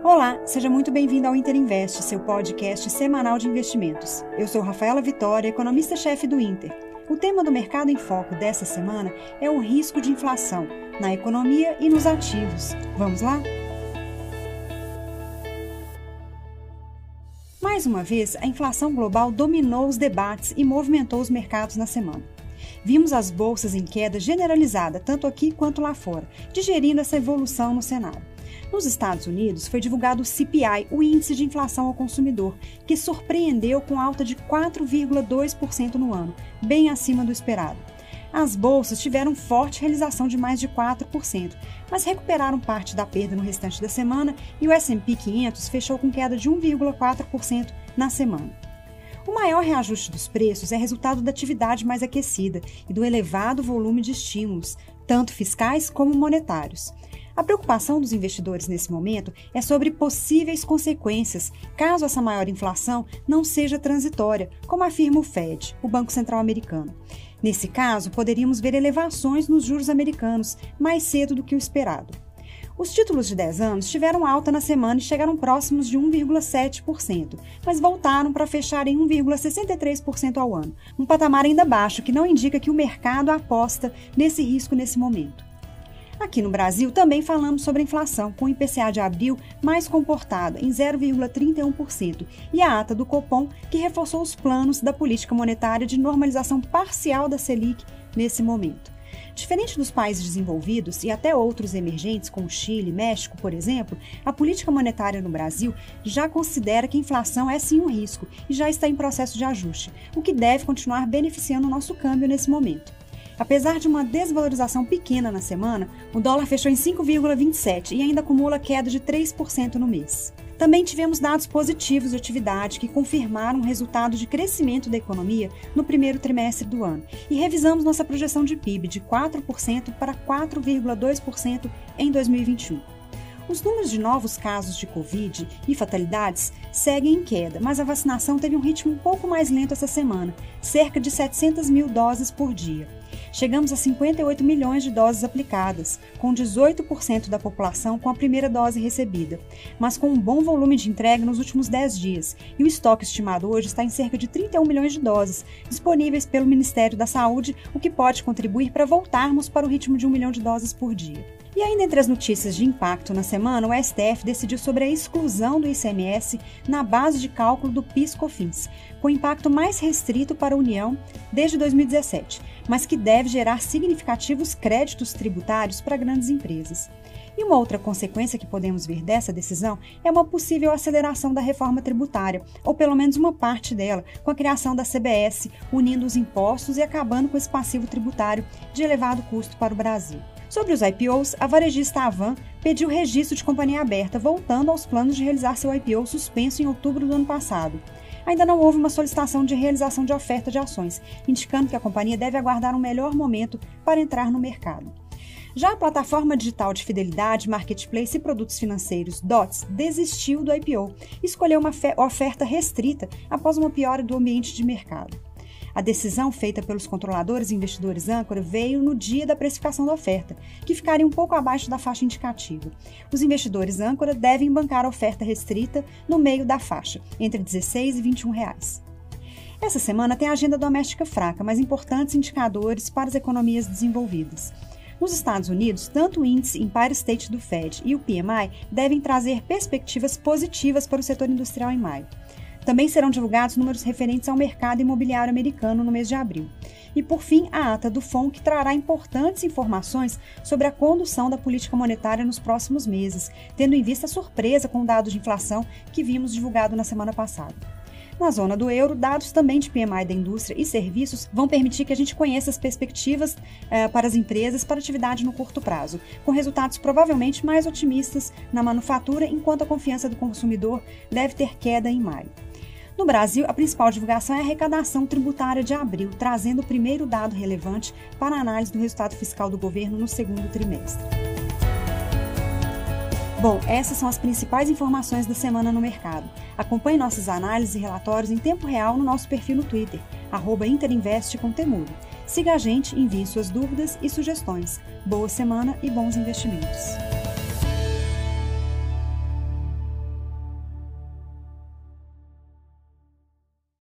Olá, seja muito bem-vindo ao Inter Invest, seu podcast semanal de investimentos. Eu sou Rafaela Vitória, economista-chefe do Inter. O tema do Mercado em Foco dessa semana é o risco de inflação na economia e nos ativos. Vamos lá? Mais uma vez, a inflação global dominou os debates e movimentou os mercados na semana. Vimos as bolsas em queda generalizada, tanto aqui quanto lá fora, digerindo essa evolução no cenário. Nos Estados Unidos, foi divulgado o CPI, o Índice de Inflação ao Consumidor, que surpreendeu com alta de 4,2% no ano, bem acima do esperado. As bolsas tiveram forte realização de mais de 4%, mas recuperaram parte da perda no restante da semana e o S&P 500 fechou com queda de 1,4% na semana. O maior reajuste dos preços é resultado da atividade mais aquecida e do elevado volume de estímulos, tanto fiscais como monetários. A preocupação dos investidores nesse momento é sobre possíveis consequências caso essa maior inflação não seja transitória, como afirma o Fed, o Banco Central Americano. Nesse caso, poderíamos ver elevações nos juros americanos mais cedo do que o esperado. Os títulos de 10 anos tiveram alta na semana e chegaram próximos de 1,7%, mas voltaram para fechar em 1,63% ao ano, um patamar ainda baixo que não indica que o mercado aposta nesse risco nesse momento. Aqui no Brasil, também falamos sobre a inflação, com o IPCA de abril mais comportado, em 0,31%, e a ata do Copom, que reforçou os planos da política monetária de normalização parcial da Selic nesse momento. Diferente dos países desenvolvidos e até outros emergentes, como Chile e México, por exemplo, a política monetária no Brasil já considera que a inflação é sim um risco e já está em processo de ajuste, o que deve continuar beneficiando o nosso câmbio nesse momento. Apesar de uma desvalorização pequena na semana, o dólar fechou em 5,27 e ainda acumula queda de 3% no mês. Também tivemos dados positivos de atividade que confirmaram o resultado de crescimento da economia no primeiro trimestre do ano e revisamos nossa projeção de PIB de 4% para 4,2% em 2021. Os números de novos casos de Covid e fatalidades seguem em queda, mas a vacinação teve um ritmo um pouco mais lento essa semana, cerca de 700 mil doses por dia. Chegamos a 58 milhões de doses aplicadas, com 18% da população com a primeira dose recebida, mas com um bom volume de entrega nos últimos 10 dias, e o estoque estimado hoje está em cerca de 31 milhões de doses, disponíveis pelo Ministério da Saúde, o que pode contribuir para voltarmos para o ritmo de 1 milhão de doses por dia. E ainda entre as notícias de impacto na semana, o STF decidiu sobre a exclusão do ICMS na base de cálculo do PIS/COFINS, com impacto mais restrito para a União desde 2017, mas que deve gerar significativos créditos tributários para grandes empresas. E uma outra consequência que podemos ver dessa decisão é uma possível aceleração da reforma tributária, ou pelo menos uma parte dela, com a criação da CBS, unindo os impostos e acabando com esse passivo tributário de elevado custo para o Brasil. Sobre os IPOs, a varejista Avan pediu registro de companhia aberta, voltando aos planos de realizar seu IPO suspenso em outubro do ano passado. Ainda não houve uma solicitação de realização de oferta de ações, indicando que a companhia deve aguardar um melhor momento para entrar no mercado. Já a plataforma digital de fidelidade, marketplace e produtos financeiros DOTS desistiu do IPO e escolheu uma oferta restrita após uma piora do ambiente de mercado. A decisão feita pelos controladores e investidores âncora veio no dia da precificação da oferta, que ficaria um pouco abaixo da faixa indicativa. Os investidores âncora devem bancar a oferta restrita no meio da faixa, entre 16 e 21 reais. Essa semana tem agenda doméstica fraca, mas importantes indicadores para as economias desenvolvidas. Nos Estados Unidos, tanto o índice Empire State do Fed e o PMI devem trazer perspectivas positivas para o setor industrial em maio. Também serão divulgados números referentes ao mercado imobiliário americano no mês de abril. E, por fim, a ata do FONC trará importantes informações sobre a condução da política monetária nos próximos meses, tendo em vista a surpresa com o dado de inflação que vimos divulgado na semana passada. Na zona do euro, dados também de PMI da indústria e serviços vão permitir que a gente conheça as perspectivas eh, para as empresas para atividade no curto prazo, com resultados provavelmente mais otimistas na manufatura, enquanto a confiança do consumidor deve ter queda em maio. No Brasil, a principal divulgação é a arrecadação tributária de abril, trazendo o primeiro dado relevante para a análise do resultado fiscal do governo no segundo trimestre. Bom, essas são as principais informações da semana no mercado. Acompanhe nossas análises e relatórios em tempo real no nosso perfil no Twitter, Interinvest com Temudo. Siga a gente, envie suas dúvidas e sugestões. Boa semana e bons investimentos.